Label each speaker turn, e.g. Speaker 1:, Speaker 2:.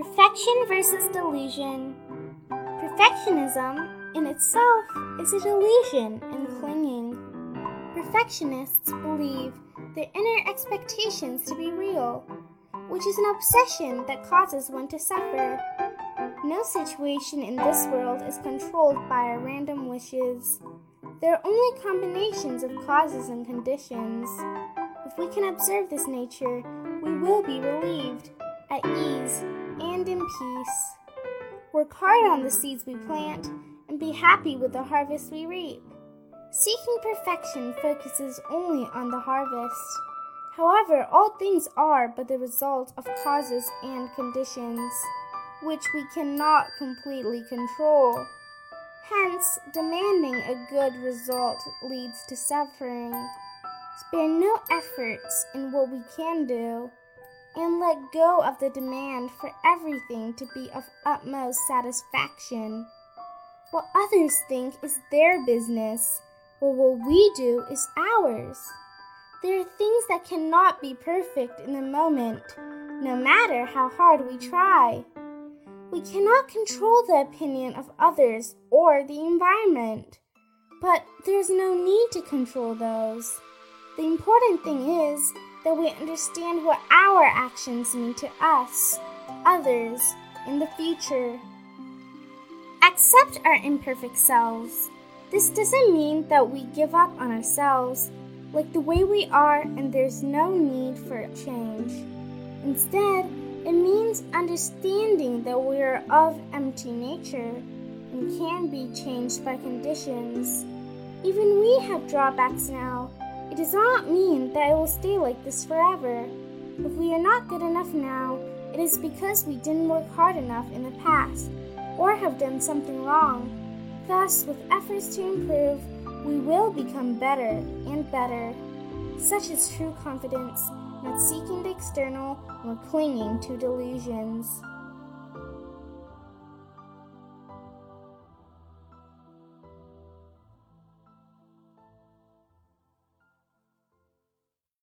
Speaker 1: Perfection versus delusion. Perfectionism in itself is a delusion and clinging. Perfectionists believe their inner expectations to be real, which is an obsession that causes one to suffer. No situation in this world is controlled by our random wishes. There are only combinations of causes and conditions. If we can observe this nature, we will be relieved, at ease, and in peace. Work hard on the seeds we plant and be happy with the harvest we reap. Seeking perfection focuses only on the harvest. However, all things are but the result of causes and conditions, which we cannot completely control. Hence, demanding a good result leads to suffering. Spare no efforts in what we can do and let go of the demand for everything to be of utmost satisfaction. What others think is their business, while what we do is ours. There are things that cannot be perfect in the moment, no matter how hard we try. We cannot control the opinion of others or the environment, but there's no need to control those. The important thing is that we understand what our actions mean to us, others, in the future. Accept our imperfect selves. This doesn't mean that we give up on ourselves, like the way we are, and there's no need for change. Instead, it means understanding that we are of empty nature and can be changed by conditions. Even we have drawbacks now it does not mean that it will stay like this forever. If we are not good enough now, it is because we didn't work hard enough in the past or have done something wrong. Thus, with efforts to improve, we will become better and better. Such is true confidence, not seeking the external nor clinging to delusions.